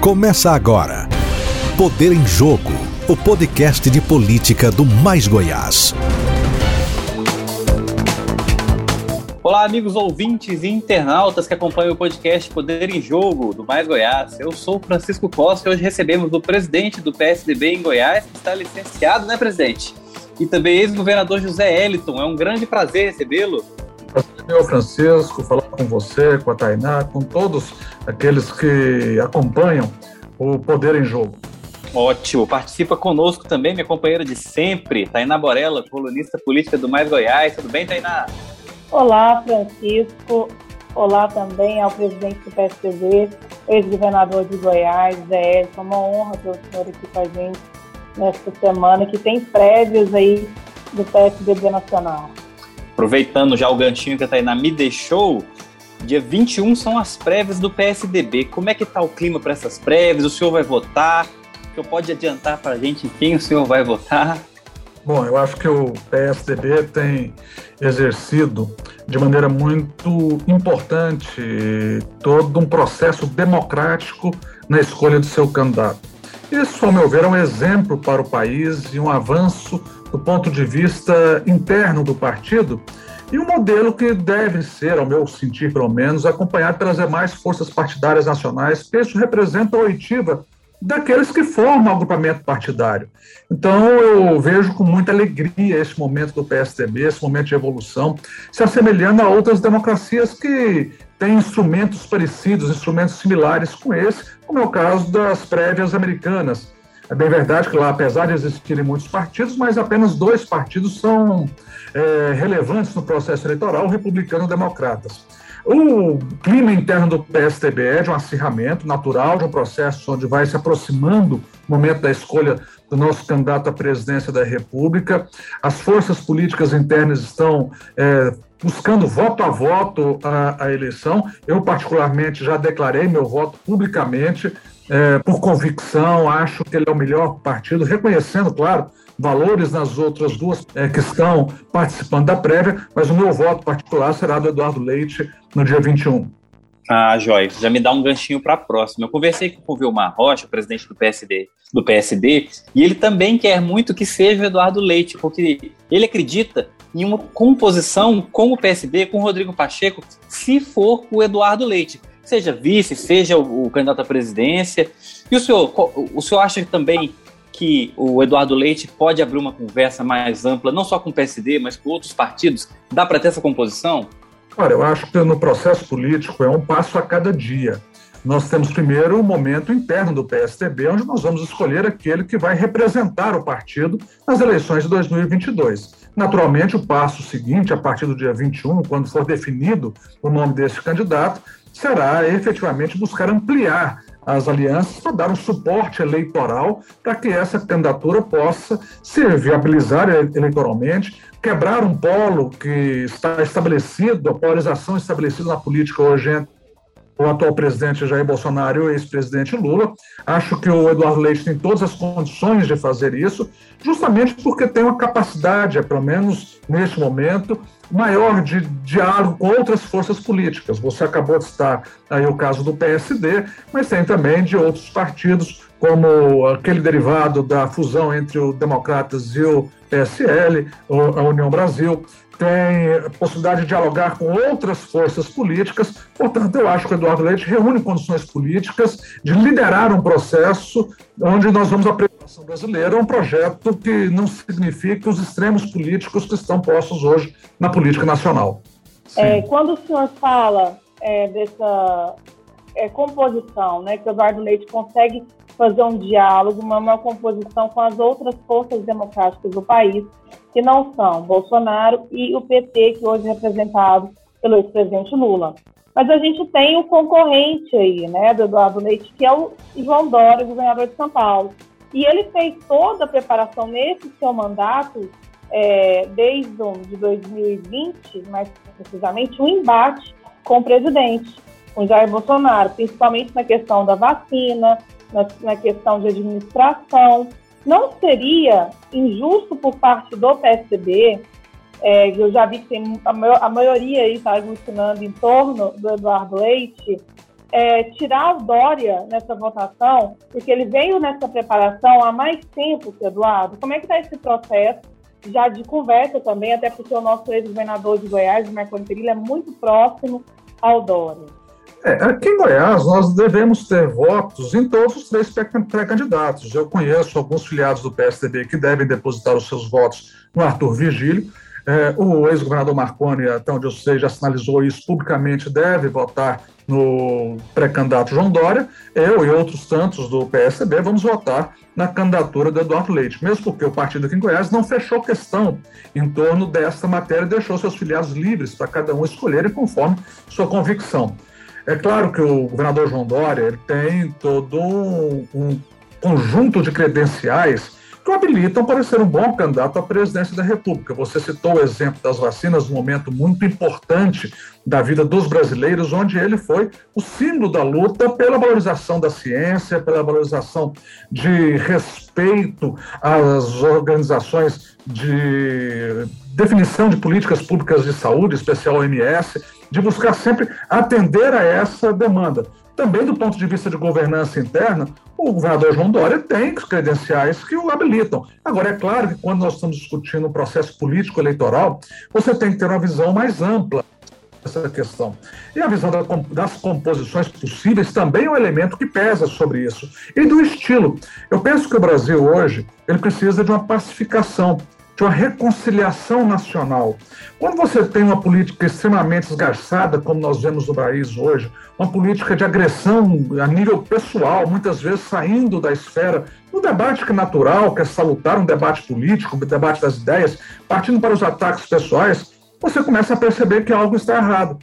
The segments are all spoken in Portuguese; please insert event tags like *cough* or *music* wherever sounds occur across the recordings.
Começa agora. Poder em Jogo, o podcast de política do Mais Goiás. Olá, amigos ouvintes e internautas que acompanham o podcast Poder em Jogo do Mais Goiás. Eu sou Francisco Costa e hoje recebemos o presidente do PSDB em Goiás, que está licenciado, né, presidente? E também ex-governador José Eliton. É um grande prazer recebê-lo. Prazer meu, Francisco, falar com você, com a Tainá, com todos aqueles que acompanham o Poder em Jogo. Ótimo. Participa conosco também minha companheira de sempre, Tainá Borella, colunista política do Mais Goiás. Tudo bem, Tainá? Olá, Francisco. Olá também ao presidente do PSDB, ex-governador de Goiás, Zé É uma honra ter o senhor aqui com a gente nesta semana, que tem prévios aí do PSDB Nacional. Aproveitando já o ganchinho que a Tainá me deixou, dia 21 são as prévias do PSDB. Como é que está o clima para essas prévias? O senhor vai votar? O senhor pode adiantar para a gente quem o senhor vai votar? Bom, eu acho que o PSDB tem exercido de maneira muito importante todo um processo democrático na escolha do seu candidato. Isso, ao meu ver, é um exemplo para o país e um avanço do ponto de vista interno do partido e um modelo que deve ser, ao meu sentir pelo menos, acompanhado pelas demais forças partidárias nacionais, porque isso representa a oitiva daqueles que formam o agrupamento partidário. Então, eu vejo com muita alegria esse momento do PSDB, esse momento de evolução, se assemelhando a outras democracias que têm instrumentos parecidos, instrumentos similares com esse, como é o caso das prévias americanas. É bem verdade que lá, apesar de existirem muitos partidos, mas apenas dois partidos são é, relevantes no processo eleitoral, republicano e democratas. O clima interno do PSDB é de um acirramento natural, de um processo onde vai se aproximando o momento da escolha do nosso candidato à presidência da República. As forças políticas internas estão é, buscando voto a voto a, a, eleição. Eu, particularmente, já declarei meu voto publicamente, é, por convicção, acho que ele é o melhor partido, reconhecendo, claro, valores nas outras duas é, que estão participando da prévia, mas o meu voto particular será do Eduardo Leite no dia 21. Ah, Joyce, já me dá um ganchinho para a próxima. Eu conversei com o Vilmar Rocha, presidente do PSD, do PSD, e ele também quer muito que seja o Eduardo Leite, porque ele acredita em uma composição com o PSD, com o Rodrigo Pacheco, se for o Eduardo Leite. Seja vice, seja o, o candidato à presidência. E o senhor, o senhor acha também que o Eduardo Leite pode abrir uma conversa mais ampla, não só com o PSD, mas com outros partidos? Dá para ter essa composição? Olha, eu acho que no processo político é um passo a cada dia. Nós temos primeiro o momento interno do PSDB, onde nós vamos escolher aquele que vai representar o partido nas eleições de 2022. Naturalmente, o passo seguinte, a partir do dia 21, quando for definido o nome desse candidato, será efetivamente buscar ampliar as alianças para dar um suporte eleitoral para que essa candidatura possa se viabilizar eleitoralmente, quebrar um polo que está estabelecido, a polarização estabelecida na política hoje entre o atual presidente Jair Bolsonaro e o ex-presidente Lula. Acho que o Eduardo Leite tem todas as condições de fazer isso, justamente porque tem uma capacidade, pelo menos neste momento, maior de diálogo com outras forças políticas. Você acabou de citar aí o caso do PSD, mas tem também de outros partidos, como aquele derivado da fusão entre o Democratas e o PSL, a União Brasil tem possibilidade de dialogar com outras forças políticas. Portanto, eu acho que o Eduardo Leite reúne condições políticas de liderar um processo onde nós vamos apresentar a nação brasileira um projeto que não signifique os extremos políticos que estão postos hoje na política nacional. É, quando o senhor fala é, dessa é, composição, né, que o Eduardo Leite consegue fazer um diálogo, uma, composição com as outras forças democráticas do país, que não são Bolsonaro e o PT, que hoje é representado pelo ex-presidente Lula. Mas a gente tem o concorrente aí, né, do Eduardo Leite, que é o João Dória, governador de São Paulo. E ele fez toda a preparação nesse seu mandato, é, desde de 2020, mais precisamente, um embate com o presidente, com Jair Bolsonaro, principalmente na questão da vacina, na, na questão de administração. Não seria injusto por parte do PSDB, é, eu já vi que tem a, a maioria aí está aglutinando em torno do Eduardo Leite, é, tirar o Dória nessa votação, porque ele veio nessa preparação há mais tempo que Eduardo. Como é que está esse processo? Já de conversa também, até porque o nosso ex-governador de Goiás, Marconi Perillo, é muito próximo ao Dória. É, aqui em Goiás, nós devemos ter votos em todos os três pré-candidatos. Eu conheço alguns filiados do PSDB que devem depositar os seus votos no Arthur Vigílio. É, o ex-governador Marconi, até onde eu sei, já sinalizou isso publicamente, deve votar no pré-candidato João Dória. Eu e outros tantos do PSDB vamos votar na candidatura do Eduardo Leite, mesmo porque o partido aqui em Goiás não fechou questão em torno desta matéria deixou seus filiados livres para cada um escolherem conforme sua convicção. É claro que o governador João Dória ele tem todo um, um conjunto de credenciais que o habilitam para ser um bom candidato à presidência da República. Você citou o exemplo das vacinas, um momento muito importante da vida dos brasileiros, onde ele foi o símbolo da luta pela valorização da ciência, pela valorização de respeito às organizações de definição de políticas públicas de saúde, especial OMS, de buscar sempre atender a essa demanda. Também do ponto de vista de governança interna, o governador João Dória tem credenciais que o habilitam. Agora, é claro que quando nós estamos discutindo um processo político eleitoral, você tem que ter uma visão mais ampla dessa questão. E a visão das composições possíveis também é um elemento que pesa sobre isso. E do estilo. Eu penso que o Brasil hoje ele precisa de uma pacificação de uma reconciliação nacional. Quando você tem uma política extremamente esgarçada, como nós vemos no país hoje, uma política de agressão a nível pessoal, muitas vezes saindo da esfera do debate que é natural, que é salutar um debate político, um debate das ideias, partindo para os ataques pessoais, você começa a perceber que algo está errado.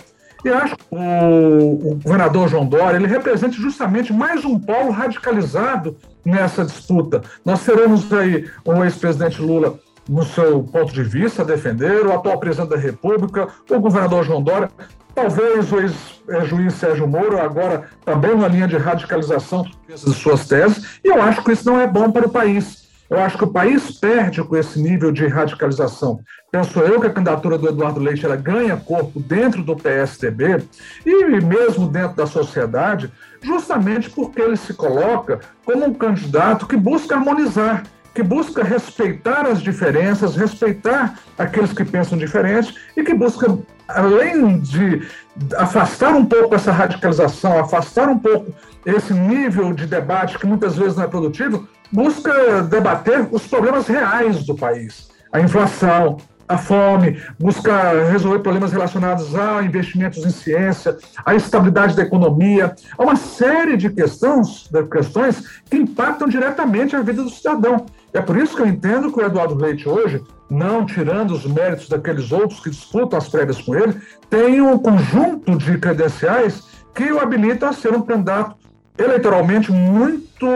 E acho que o, o governador João Dória ele representa justamente mais um polo radicalizado nessa disputa. Nós teremos aí o ex-presidente Lula no seu ponto de vista, defender, o atual presidente da República, o governador João Dória, talvez o ex-juiz Sérgio Moro, agora também na linha de radicalização de suas teses, e eu acho que isso não é bom para o país. Eu acho que o país perde com esse nível de radicalização. Penso eu que a candidatura do Eduardo Leite ela ganha corpo dentro do PSDB e mesmo dentro da sociedade, justamente porque ele se coloca como um candidato que busca harmonizar que busca respeitar as diferenças, respeitar aqueles que pensam diferente e que busca, além de afastar um pouco essa radicalização, afastar um pouco esse nível de debate que muitas vezes não é produtivo, busca debater os problemas reais do país. A inflação, a fome, busca resolver problemas relacionados a investimentos em ciência, a estabilidade da economia, a uma série de questões, de questões que impactam diretamente a vida do cidadão. É por isso que eu entendo que o Eduardo Leite hoje, não tirando os méritos daqueles outros que disputam as prévias com ele, tem um conjunto de credenciais que o habilita a ser um candidato eleitoralmente muito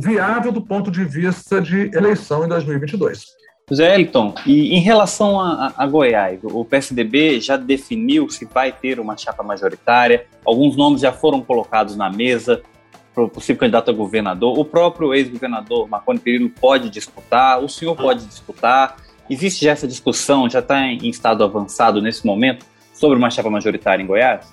viável do ponto de vista de eleição em 2022. José Elton, e em relação a, a, Goiás, o PSDB já definiu se vai ter uma chapa majoritária, alguns nomes já foram colocados na mesa, possível candidato a governador. O próprio ex-governador Marconi Perillo pode disputar, o senhor pode disputar. Existe já essa discussão, já está em estado avançado nesse momento, sobre uma chapa majoritária em Goiás?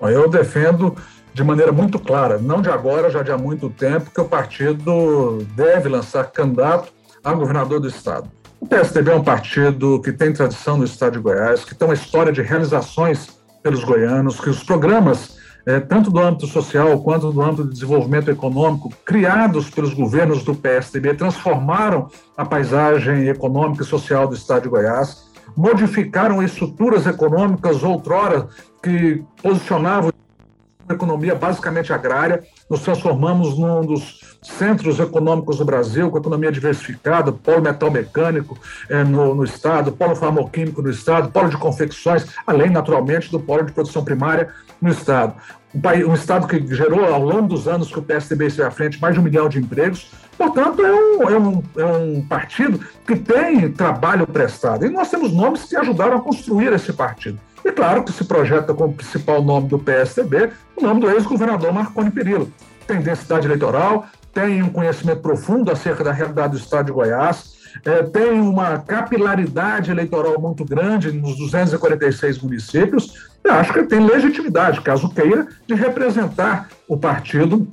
Eu defendo de maneira muito clara, não de agora, já de há muito tempo, que o partido deve lançar candidato a governador do estado. O PSDB é um partido que tem tradição no estado de Goiás, que tem uma história de realizações pelos goianos, que os programas é, tanto do âmbito social quanto do âmbito de desenvolvimento econômico, criados pelos governos do PSDB, transformaram a paisagem econômica e social do estado de Goiás, modificaram estruturas econômicas outrora que posicionavam economia basicamente agrária, nos transformamos num dos centros econômicos do Brasil, com economia diversificada, polo metal mecânico é, no, no, estado, polo farmoquímico no estado, polo de confecções, além, naturalmente, do polo de produção primária no estado. Um, país, um estado que gerou, ao longo dos anos que o PSDB esteve à frente, mais de um milhão de empregos. Portanto, é um, é, um, é um partido que tem trabalho prestado. E nós temos nomes que ajudaram a construir esse partido. E claro que se projeta como principal nome do PSDB o nome do ex-governador Marconi Perillo. Tem densidade eleitoral, tem um conhecimento profundo acerca da realidade do estado de Goiás, é, tem uma capilaridade eleitoral muito grande nos 246 municípios, acho que ele tem legitimidade, caso queira, de representar o partido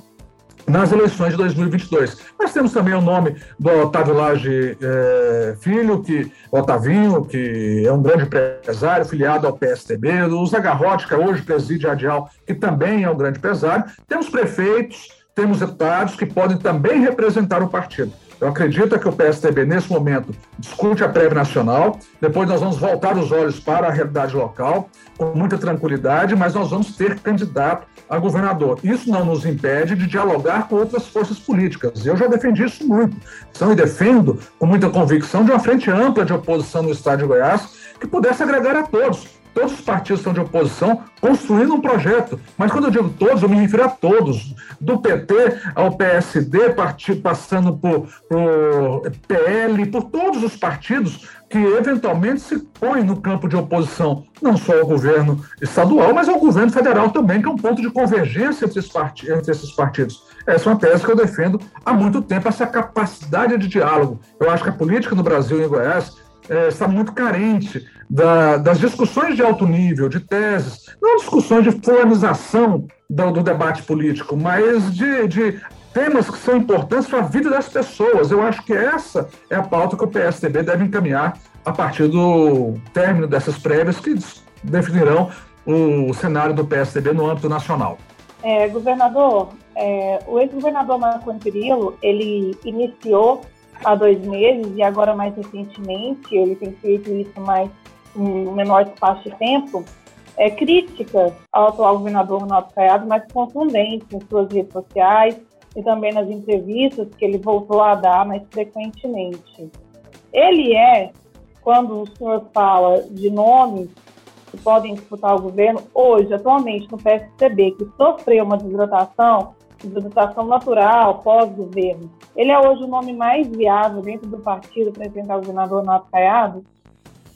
nas eleições de 2022. Nós temos também o nome do Otávio Lage é, Filho, que Otavinho, que é um grande empresário, filiado ao PSTB, o Zagarrote, que hoje preside a Adial, que também é um grande empresário. Temos prefeitos, temos deputados que podem também representar o partido. Eu acredito que o PSDB, nesse momento, discute a prévia nacional, depois nós vamos voltar os olhos para a realidade local, com muita tranquilidade, mas nós vamos ter candidato a governador. Isso não nos impede de dialogar com outras forças políticas. Eu já defendi isso muito. Então, e defendo com muita convicção de uma frente ampla de oposição no estado de Goiás que pudesse agregar a todos todos os partidos estão de oposição construindo um projeto. Mas quando eu digo todos, eu me refiro a todos, do PT ao PSD, passando por, por PL, por todos os partidos que eventualmente se põem no campo de oposição, não só ao governo estadual, mas ao governo federal também, que é um ponto de convergência entre esses, part... entre esses partidos. Essa é uma tese que eu defendo há muito tempo, essa capacidade de diálogo. Eu acho que a política no Brasil e em Goiás é, está muito carente da, das discussões de alto nível, de teses, não discussões de polarização do, do debate político, mas de, de temas que são importantes para a vida das pessoas. Eu acho que essa é a pauta que o PSDB deve encaminhar a partir do término dessas prévias que definirão o cenário do PSDB no âmbito nacional. É, governador, é, o ex-governador Marconi Perillo, ele iniciou há dois meses e agora mais recentemente ele tem feito isso mais um menor espaço de tempo, é, críticas ao atual governador Ronaldo Caiado, mas contundentes em suas redes sociais e também nas entrevistas que ele voltou a dar mais frequentemente. Ele é, quando o senhor fala de nomes que podem disputar o governo, hoje, atualmente, no PSDB, que sofreu uma desidratação, desidratação natural pós-governo, ele é hoje o nome mais viável dentro do partido para enfrentar o governador Ronaldo Caiado?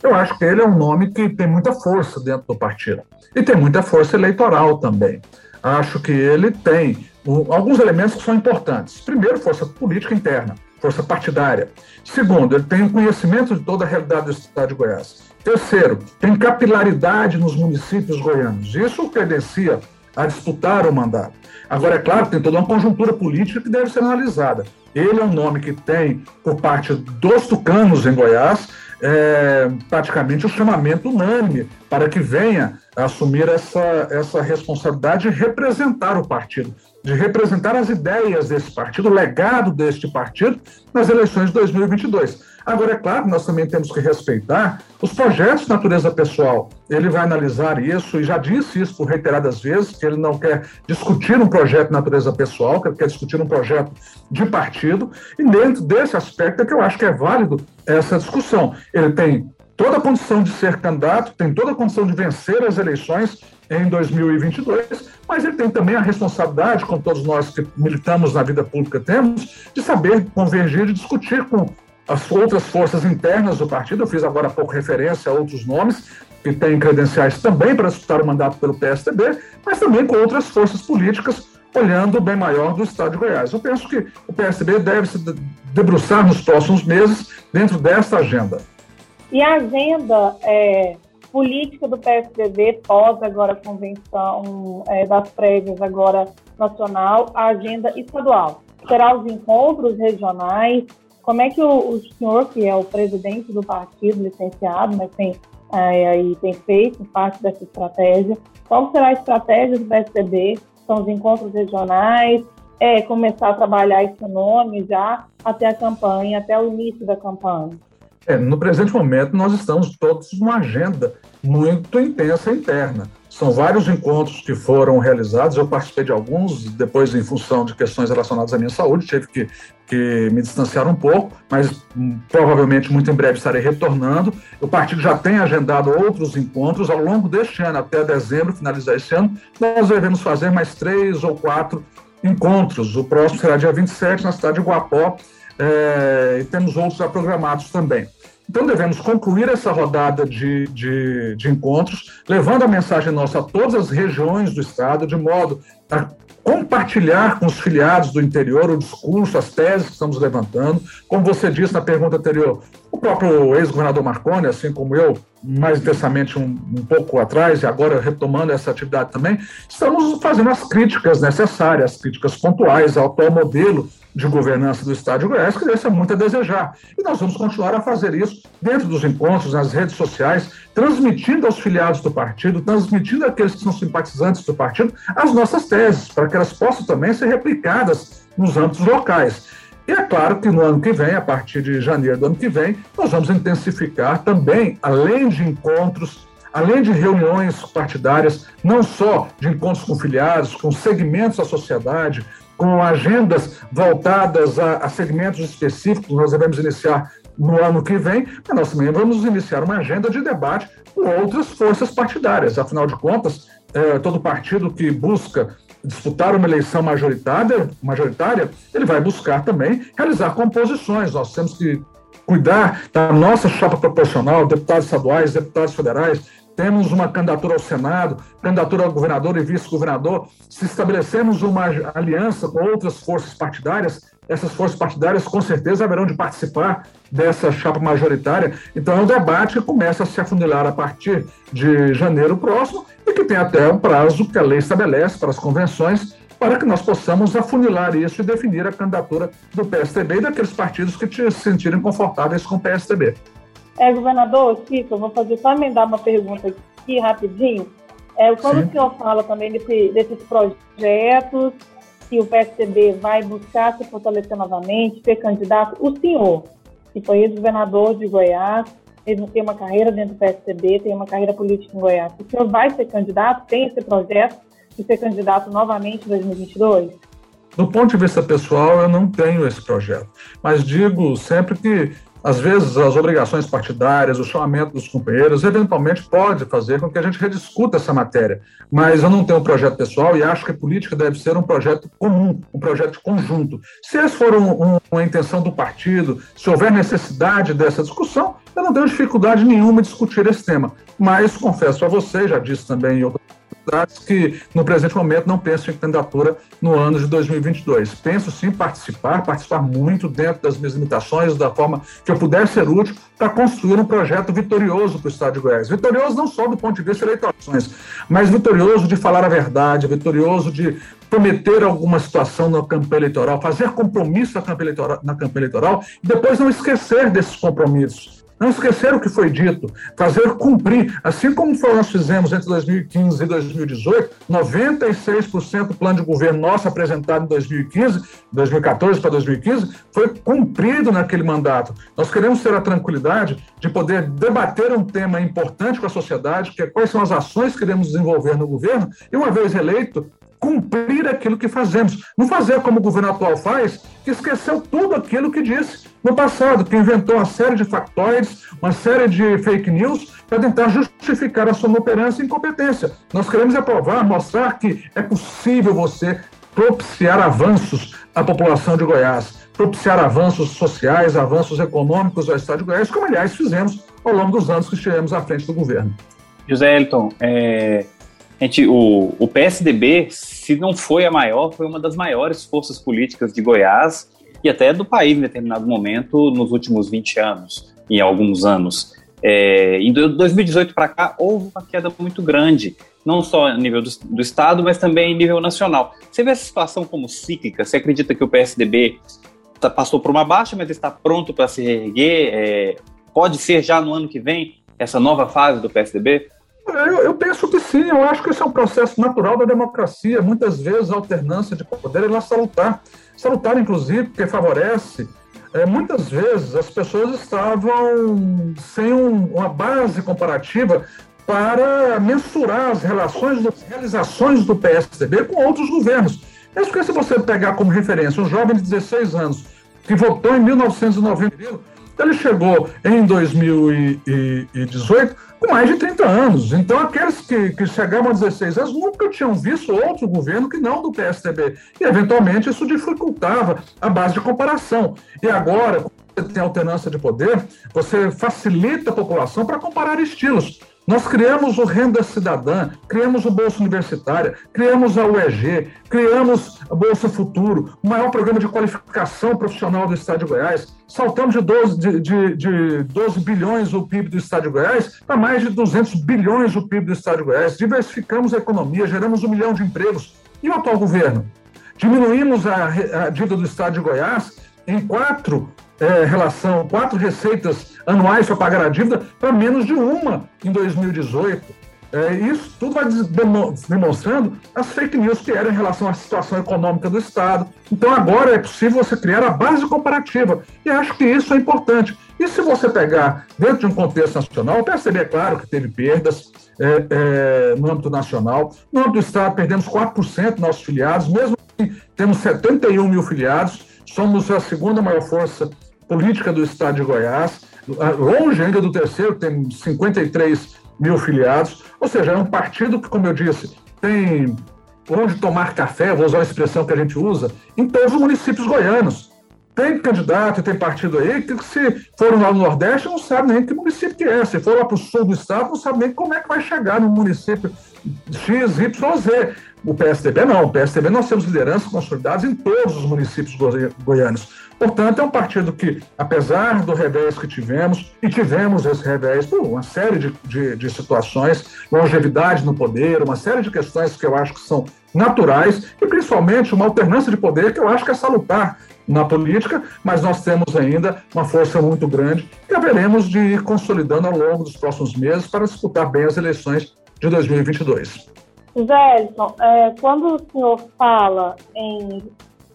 Eu acho que ele é um nome que tem muita força dentro do partido. E tem muita força eleitoral também. Acho que ele tem alguns elementos que são importantes. Primeiro, força política interna, força partidária. Segundo, ele tem um conhecimento de toda a realidade do estado de Goiás. Terceiro, tem capilaridade nos municípios goianos. Isso credencia a disputar o mandato. Agora, é claro, tem toda uma conjuntura política que deve ser analisada. Ele é um nome que tem, por parte dos tucanos em Goiás, é, praticamente o chamamento unânime para que venha assumir essa, essa responsabilidade de representar o partido, de representar as ideias desse partido, o legado deste partido nas eleições de 2022. Agora, é claro, nós também temos que respeitar os projetos de natureza pessoal. Ele vai analisar isso e já disse isso por reiteradas vezes, que ele não quer discutir um projeto de natureza pessoal, que ele quer discutir um projeto de partido. E dentro desse aspecto é que eu acho que é válido essa discussão. Ele tem toda a condição de ser candidato, tem toda a condição de vencer as eleições em 2022, mas ele tem também a responsabilidade, como todos nós que militamos na vida pública temos, de saber convergir e discutir com as outras forças internas do partido. Eu fiz agora há pouco referência a outros nomes que têm credenciais também para disputar o mandato pelo PSDB, mas também com outras forças políticas olhando o bem maior do Estado de Goiás. Eu penso que o PSDB deve se debruçar nos próximos meses dentro dessa agenda. E a agenda é, política do PSDB pós agora a convenção é, das prévias agora nacional, a agenda estadual. Será os encontros regionais, como é que o, o senhor, que é o presidente do partido, licenciado, mas tem, é, aí, tem feito parte dessa estratégia, qual será a estratégia do PSDB? São os encontros regionais, é começar a trabalhar esse nome já até a campanha, até o início da campanha? É, no presente momento, nós estamos todos numa agenda muito intensa interna. São vários encontros que foram realizados, eu participei de alguns, depois, em função de questões relacionadas à minha saúde, tive que, que me distanciar um pouco, mas hum, provavelmente muito em breve estarei retornando. O partido já tem agendado outros encontros ao longo deste ano, até dezembro, finalizar esse ano. Nós devemos fazer mais três ou quatro encontros. O próximo será dia 27, na cidade de Guapó, é, temos outros programados também. Então, devemos concluir essa rodada de, de, de, encontros, levando a mensagem nossa a todas as regiões do Estado, de modo a compartilhar com os filiados do interior o discurso, as teses que estamos levantando. Como você disse na pergunta anterior, o próprio ex-governador Marconi, assim como eu, mais intensamente um, um, pouco atrás, e agora retomando essa atividade também, estamos fazendo as críticas necessárias, as críticas pontuais ao atual modelo de governança do Estado de Goiás, que deixa muito a desejar. E nós vamos continuar a fazer isso dentro dos encontros, nas redes sociais, transmitindo aos filiados do partido, transmitindo àqueles que são simpatizantes do partido, as nossas teses, para que elas possam também ser replicadas nos âmbitos locais. E é claro que no ano que vem, a partir de janeiro do ano que vem, nós vamos intensificar também, além de encontros, além de reuniões partidárias, não só de encontros com filiados, com segmentos da sociedade, com agendas voltadas a, a segmentos específicos, nós devemos iniciar no ano que vem, mas nós também vamos iniciar uma agenda de debate com outras forças partidárias. Afinal de contas, é, todo partido que busca disputar uma eleição majoritária, majoritária, ele vai buscar também realizar composições. Nós temos que cuidar da nossa chapa proporcional, deputados estaduais, deputados federais, temos uma candidatura ao Senado, candidatura ao governador e vice-governador. Se estabelecemos uma aliança com outras forças partidárias, essas forças partidárias com certeza haverão de participar dessa chapa majoritária. Então é um debate que começa a se afunilar a partir de janeiro próximo e que tem até um prazo que a lei estabelece para as convenções para que nós possamos afunilar isso e definir a candidatura do PSDB e daqueles partidos que se sentirem confortáveis com o PSDB. É, governador, Chico, eu vou fazer só emendar uma pergunta aqui rapidinho. É, quando Sim. o senhor fala também desse, desses projetos que o PSDB vai buscar se fortalecer novamente, ser candidato, o senhor, que foi ex-governador de Goiás, ele tem uma carreira dentro do PSDB, tem uma carreira política em Goiás. O senhor vai ser candidato? Tem esse projeto de ser candidato novamente em 2022? Do ponto de vista pessoal, eu não tenho esse projeto. Mas digo sempre que às vezes, as obrigações partidárias, o chamamento dos companheiros, eventualmente pode fazer com que a gente rediscuta essa matéria. Mas eu não tenho um projeto pessoal e acho que a política deve ser um projeto comum, um projeto conjunto. Se essa for um, um, uma intenção do partido, se houver necessidade dessa discussão, eu não tenho dificuldade nenhuma em discutir esse tema. Mas confesso a você, já disse também em outras que no presente momento não penso em candidatura no ano de 2022. Penso sim participar, participar muito dentro das minhas limitações, da forma que eu puder ser útil para construir um projeto vitorioso para o Estado de Goiás. Vitorioso não só do ponto de vista eleitoral, mas vitorioso de falar a verdade, vitorioso de prometer alguma situação na campanha eleitoral, fazer compromisso na campanha eleitoral, na campanha eleitoral e depois não esquecer desses compromissos não esquecer o que foi dito, fazer cumprir. Assim como nós fizemos entre 2015 e 2018, 96% do plano de governo nosso apresentado em 2015, 2014 para 2015, foi cumprido naquele mandato. Nós queremos ter a tranquilidade de poder debater um tema importante com a sociedade, que é quais são as ações que queremos desenvolver no governo, e uma vez eleito, cumprir aquilo que fazemos. Não fazer como o governo atual faz, que esqueceu tudo aquilo que disse no passado, que inventou uma série de factóides, uma série de fake news para tentar justificar a sua inoperância e incompetência. Nós queremos aprovar, mostrar que é possível você propiciar avanços à população de Goiás, propiciar avanços sociais, avanços econômicos ao Estado de Goiás, como aliás fizemos ao longo dos anos que estivemos à frente do governo. José Elton, é, gente, o, o PSDB, se não foi a maior, foi uma das maiores forças políticas de Goiás e até do país em determinado momento nos últimos 20 anos, em alguns anos. É, em 2018 para cá, houve uma queda muito grande, não só a nível do, do, Estado, mas também em nível nacional. Você vê essa situação como cíclica? Você acredita que o PSDB tá, passou por uma baixa, mas está pronto para se reerguer? É, pode ser já no ano que vem essa nova fase do PSDB? Eu, eu, penso que sim, eu acho que esse é um processo natural da democracia. Muitas vezes a alternância de poder é salutar. Salutar, inclusive, porque favorece. É, muitas vezes as pessoas estavam sem um, uma base comparativa para mensurar as relações, as realizações do PSDB com outros governos. Mesmo porque se você pegar como referência um jovem de 16 anos que votou em 1990, ele chegou em 2018 com mais de 30 anos. Então, aqueles que, que chegavam a 16 anos nunca tinham visto outro governo que não do PSDB. E, eventualmente, isso dificultava a base de comparação. E agora, quando você tem alternância de poder, você facilita a população para comparar estilos. Nós criamos o Renda Cidadã, criamos o Bolsa Universitária, criamos a UEG, criamos a Bolsa Futuro, o maior programa de qualificação profissional do Estado de Goiás. Saltamos de 12, de, de, de 12 bilhões o PIB do Estado de Goiás para mais de 200 bilhões o PIB do Estado de Goiás. Diversificamos a economia, geramos um milhão de empregos. E o atual governo? Diminuímos a, a dívida do Estado de Goiás em quatro é, relação, quatro receitas anuais para pagar a dívida para menos de uma em 2018. É, isso tudo vai demonstrando as fake news que eram em relação à situação econômica do Estado. Então, agora é possível você criar a base comparativa. E acho que isso é importante. E se você pegar dentro de um contexto nacional, perceber, é claro, que teve perdas é, é, no âmbito nacional. No âmbito do Estado, perdemos 4% dos nossos filiados, mesmo assim, temos 71 mil filiados, somos a segunda maior força política do Estado de Goiás, longe ainda do terceiro, tem 53 mil filiados, ou seja, é um partido que, como eu disse, tem onde tomar café, vou usar a expressão que a gente usa, em todos os municípios goianos. Tem candidato e tem partido aí que, se foram lá no Nordeste, não sabe nem que município que é. Se for lá para o sul do estado, não sabe nem como é que vai chegar no município X, Y, Z. O PSDB não. O PSDB nós temos lideranças consolidadas em todos os municípios goianos. Portanto, é um partido que, apesar do revés que tivemos, e tivemos esse revés por uma série de, de, de situações, longevidade no poder, uma série de questões que eu acho que são naturais, e principalmente uma alternância de poder que eu acho que é salutar na política, mas nós temos ainda uma força muito grande que haveremos de ir consolidando ao longo dos próximos meses para disputar bem as eleições de 2022. Zélison, é, quando o senhor fala em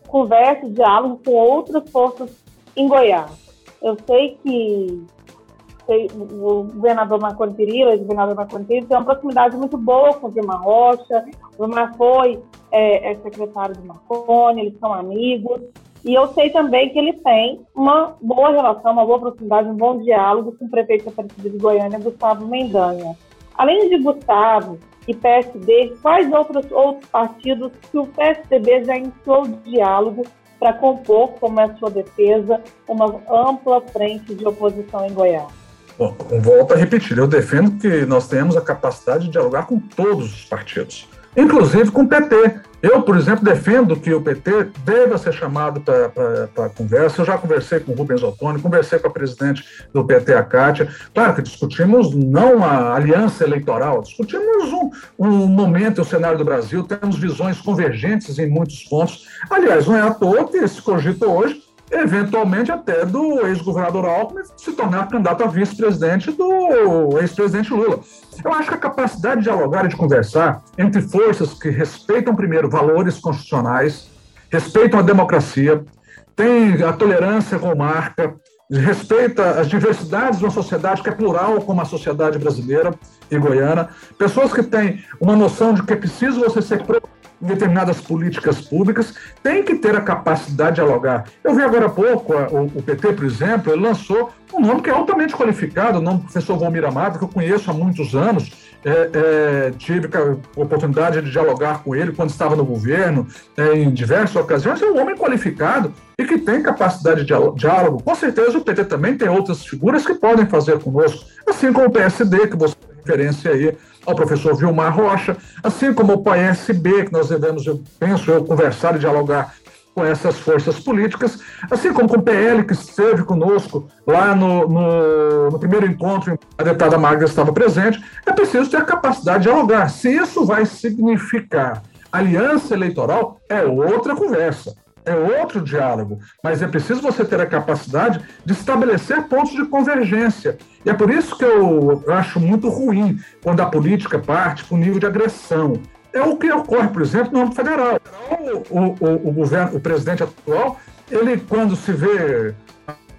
conversa, diálogo com outras forças em Goiás. Eu sei que sei, o governador Marconi Perillo, o governador Marconi tem uma proximidade muito boa com o Vilmar Rocha. O Vilmar foi é, é secretário do Marconi, eles são amigos. E eu sei também que ele tem uma boa relação, uma boa proximidade, um bom diálogo com o prefeito da Aparecida de Goiânia, Gustavo Mendanha. Além de Gustavo, e PSD, quais outros, outros partidos que o PSDB já iniciou diálogo para compor, como é a sua defesa, uma ampla frente de oposição em Goiás? Bom, volto a repetir, eu defendo que nós tenhamos a capacidade de dialogar com todos os partidos inclusive com o PT. Eu, por exemplo, defendo que o PT deva ser chamado para conversa. Eu já conversei com o Rubens Ottoni, conversei com a presidente do PT, a Kátia. Claro que discutimos não a aliança eleitoral, discutimos um, um momento, o cenário do Brasil, temos visões convergentes em muitos pontos. Aliás, não é à toa que esse cogito hoje eventualmente até do ex-governador Alckmin se tornar candidato a vice-presidente do ex-presidente Lula. Eu acho que a capacidade de dialogar e de conversar entre forças que respeitam, primeiro, valores constitucionais, respeitam a democracia, tem a tolerância como marca, respeita as diversidades de uma sociedade que é plural, como a sociedade brasileira e goiana, pessoas que têm uma noção de que é preciso você ser determinadas políticas públicas, tem que ter a capacidade de dialogar. Eu vi agora há pouco, o, PT, por exemplo, ele lançou um nome que é altamente qualificado, o nome do professor Valmir Amado, que eu conheço há muitos anos, é, é, tive a oportunidade de dialogar com ele quando estava no governo, é, em diversas ocasiões, é um homem qualificado e que tem capacidade de diálogo. Com certeza o PT também tem outras figuras que podem fazer conosco, assim como o PSD, que você referência aí ao professor Vilmar Rocha, assim como o PSB, que nós devemos, eu penso, eu conversar e dialogar com essas forças políticas, assim como com o PL, que esteve conosco lá no, no, no primeiro encontro, a deputada Magda estava presente, é preciso ter a capacidade de dialogar. Se isso vai significar aliança eleitoral, é outra conversa é outro diálogo, mas é preciso você ter a capacidade de estabelecer pontos de convergência. E é por isso que eu, acho muito ruim quando a política parte o nível de agressão. É o que ocorre, por exemplo, no âmbito federal. O, o, o, governo, o presidente atual, ele, quando se vê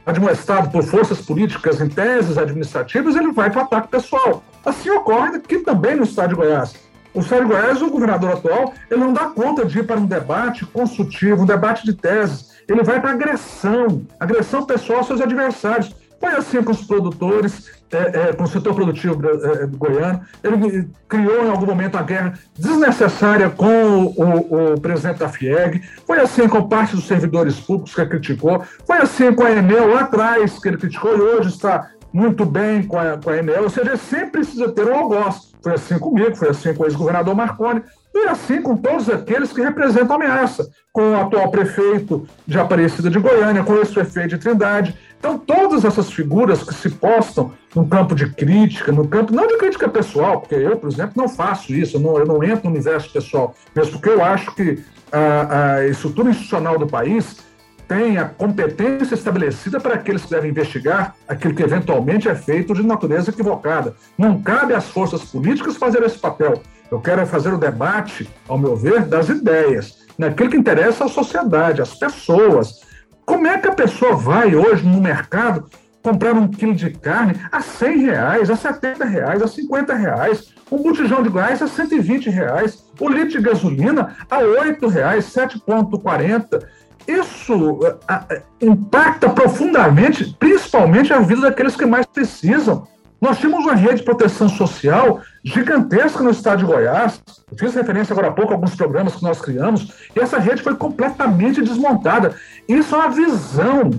admoestado por forças políticas em teses administrativas, ele vai para o ataque pessoal. Assim ocorre aqui também no estado de Goiás. O Sérgio Goiás, o governador atual, ele não dá conta de ir para um debate consultivo, um debate de teses. Ele vai para agressão, agressão pessoal aos seus adversários. Foi assim com os produtores, é, é, com o setor produtivo é, é goiano. Ele criou em algum momento a guerra desnecessária com o, o, o, presidente da FIEG. Foi assim com parte dos servidores públicos que ele criticou. Foi assim com a Enel lá atrás, que ele criticou e hoje está muito bem com a, com a Enel, ou seja, sempre precisa ter um algoz. Foi assim comigo, foi assim com o ex-governador Marconi, e assim com todos aqueles que representam ameaça, com o atual prefeito de Aparecida de Goiânia, com o ex-prefeito de Trindade. Então, todas essas figuras que se postam no campo de crítica, no campo, não de crítica pessoal, porque eu, por exemplo, não faço isso, eu não, eu não entro no universo pessoal, mesmo porque eu acho que a, a estrutura institucional do país tem a competência estabelecida para aqueles que devem investigar aquilo que eventualmente é feito de natureza equivocada. Não cabe às forças políticas fazer esse papel. Eu quero fazer o debate, ao meu ver, das ideias, naquilo que interessa à sociedade, às pessoas. Como é que a pessoa vai hoje no mercado comprar um quilo de carne a 100 reais, a 70 reais, a 50 reais, um botijão de gás a 120 reais, o litro de gasolina a 8 reais, 7,40 isso uh, impacta profundamente, principalmente a vida daqueles que mais precisam. Nós tínhamos uma rede de proteção social gigantesca no estado de Goiás. Eu fiz referência agora há pouco a alguns programas que nós criamos, e essa rede foi completamente desmontada. Isso é uma visão,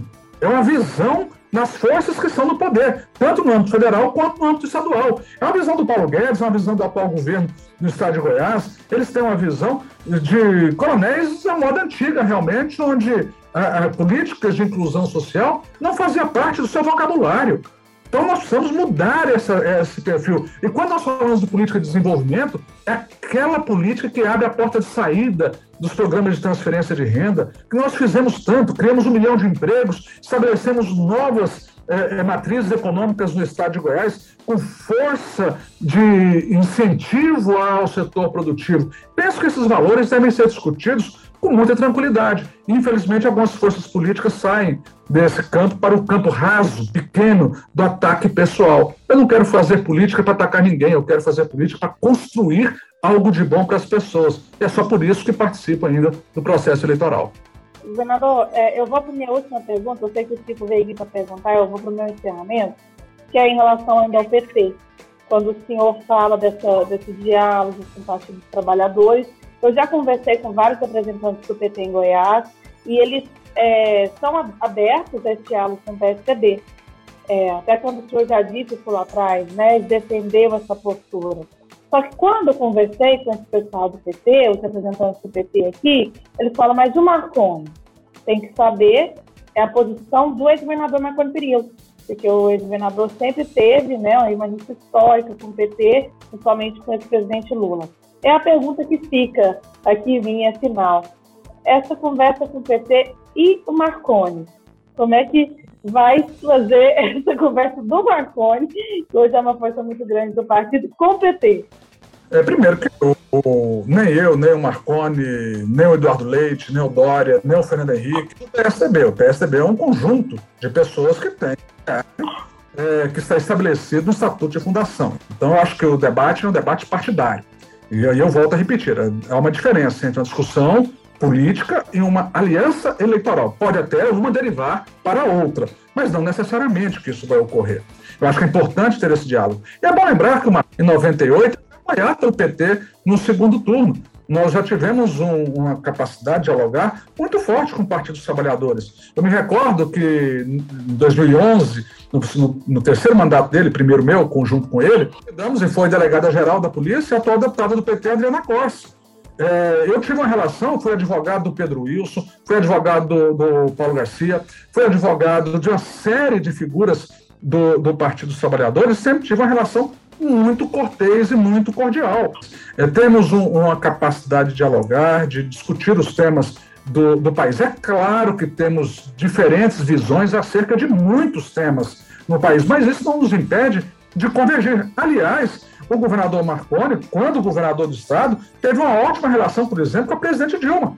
é uma visão nas forças que estão no poder, tanto no âmbito federal quanto no âmbito estadual. É uma visão do Paulo Guedes, é uma visão do atual governo do estado de Goiás. Eles têm uma visão de coronéis da moda antiga, realmente, onde a, a políticas de inclusão social não fazia parte do seu vocabulário. Então nós precisamos mudar essa, esse perfil. E quando nós falamos de política de desenvolvimento, é aquela política que abre a porta de saída dos programas de transferência de renda, que nós fizemos tanto, criamos um milhão de empregos, estabelecemos novas é, matrizes econômicas no estado de Goiás, com força de incentivo ao setor produtivo. Penso que esses valores devem ser discutidos com muita tranquilidade. Infelizmente, algumas forças políticas saem desse campo para o campo raso, pequeno, do ataque pessoal. Eu não quero fazer política para atacar ninguém, eu quero fazer política para construir algo de bom para as pessoas. E é só por isso que participo ainda do processo eleitoral. Governador, é, eu vou para a minha última pergunta, eu sei que o Chico veio aqui para perguntar, eu vou para o meu encerramento, que é em relação ainda ao PT. Quando o senhor fala dessa, desse diálogo com o Partido dos Trabalhadores, eu já conversei com vários representantes do PT em Goiás e eles é, são abertos a esse diálogo com o PSDB. É, até quando o senhor já disse isso lá atrás, né, defendeu essa postura. Só que quando eu conversei com esse pessoal do PT, os representantes do PT aqui, eles falam, mas o Marconi tem que saber é a posição do ex-governador Marconi Perillo, porque o ex-governador sempre teve né, uma lista histórica com o PT, principalmente com o ex-presidente Lula. É a pergunta que fica aqui, minha final. Essa conversa com o PT e o Marconi, como é que vai fazer *laughs* essa conversa do Marconi, que hoje é uma força muito grande do partido, com o PT? É, primeiro que o, nem eu, nem o Marconi, nem o Eduardo Leite, nem o Dória, nem o Fernando Henrique, o PSDB. O PSDB é um conjunto de pessoas que tem é, que está estabelecido no Estatuto de Fundação. Então, eu acho que o debate é um debate partidário. E aí eu volto a repetir, há uma diferença entre uma discussão política e uma aliança eleitoral. Pode até uma derivar para outra, mas não necessariamente que isso vai ocorrer. Eu acho que é importante ter esse diálogo. E é bom lembrar que uma, em 98 apoiar o PT no segundo turno. Nós já tivemos um, uma capacidade de dialogar muito forte com o Partido dos Trabalhadores. Eu me recordo que em 2011, no, no, terceiro mandato dele, primeiro meu, conjunto com ele, damos e foi delegada-geral da polícia e a atual deputada do PT, Adriana Costa. É, eu tive uma relação, fui advogado do Pedro Wilson, fui advogado do, do Paulo Garcia, fui advogado de uma série de figuras do, do Partido dos Trabalhadores, sempre tive uma relação muito cortês e muito cordial. É, temos um, uma capacidade de dialogar, de discutir os temas do, do país. É claro que temos diferentes visões acerca de muitos temas no país, mas isso não nos impede de convergir. Aliás, o governador Marconi, quando governador do estado, teve uma ótima relação, por exemplo, com a presidente Dilma.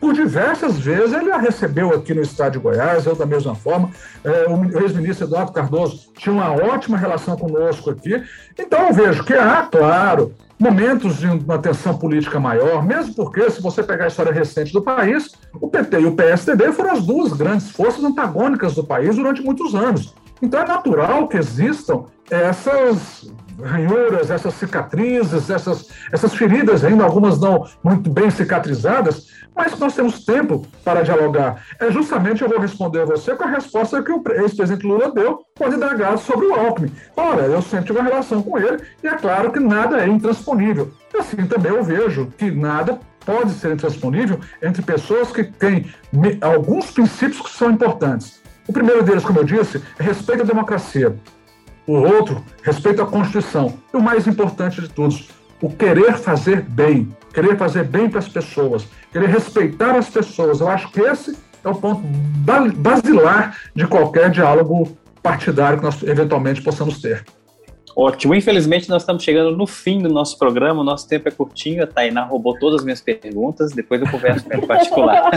Por diversas vezes ele a recebeu aqui no estado de Goiás, eu da mesma forma. É, o ex-ministro Eduardo Cardoso tinha uma ótima relação conosco aqui. Então eu vejo que há, claro, momentos de uma tensão política maior, mesmo porque, se você pegar a história recente do país, o PT e o PSDB foram as duas grandes forças antagônicas do país durante muitos anos. Então é natural que existam essas ranhuras, essas cicatrizes, essas, essas feridas ainda, algumas não muito bem cicatrizadas, mas nós temos tempo para dialogar. É justamente eu vou responder a você com a resposta que o ex-presidente Lula deu quando indagado sobre o Alckmin. Olha, eu sempre tive uma relação com ele e é claro que nada é intransponível. Assim também eu vejo que nada pode ser intransponível entre pessoas que têm alguns princípios que são importantes. O primeiro deles, como eu disse, é respeito à democracia. O outro, respeito à Constituição. E o mais importante de todos, o querer fazer bem, querer fazer bem para as pessoas, querer respeitar as pessoas. Eu acho que esse é o ponto basilar de qualquer diálogo partidário que nós eventualmente possamos ter. Ótimo. Infelizmente, nós estamos chegando no fim do nosso programa. O nosso tempo é curtinho. A Tainá roubou todas as minhas perguntas. Depois eu converso com ela em particular.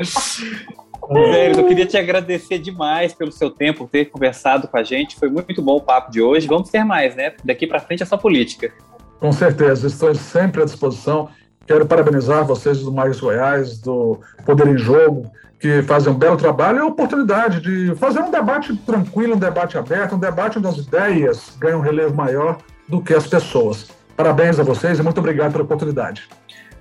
*laughs* Velho, eu queria te agradecer demais pelo seu tempo, ter conversado com a gente. Foi muito bom o papo de hoje. Vamos ter mais, né? Daqui para frente é só política. Com certeza, estou sempre à disposição. Quero parabenizar vocês do Mais Goiás, do Poder em Jogo, que fazem um belo trabalho e a oportunidade de fazer um debate tranquilo, um debate aberto, um debate onde as ideias ganham um relevo maior do que as pessoas. Parabéns a vocês e muito obrigado pela oportunidade.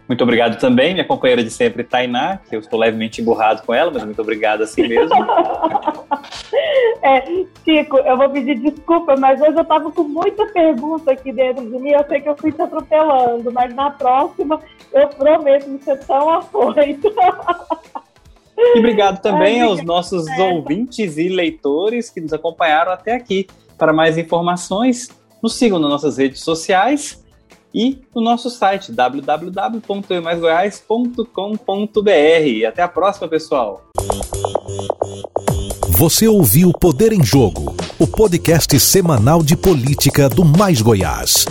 Muito obrigado também, minha companheira de sempre, Tainá, que eu estou levemente emburrado com ela, mas muito obrigado assim mesmo. *laughs* é, Chico, eu vou pedir desculpa, mas hoje eu estava com muita pergunta aqui dentro de mim, eu sei que eu fui te atropelando, mas na próxima eu prometo não ser tão afoito. E obrigado também Ai, aos nossos é. ouvintes e leitores que nos acompanharam até aqui. Para mais informações, nos sigam nas nossas redes sociais e no nosso site www.emaisgoiás.com.br. Até a próxima, pessoal. Você ouviu Poder em Jogo, o podcast semanal de política do Mais Goiás.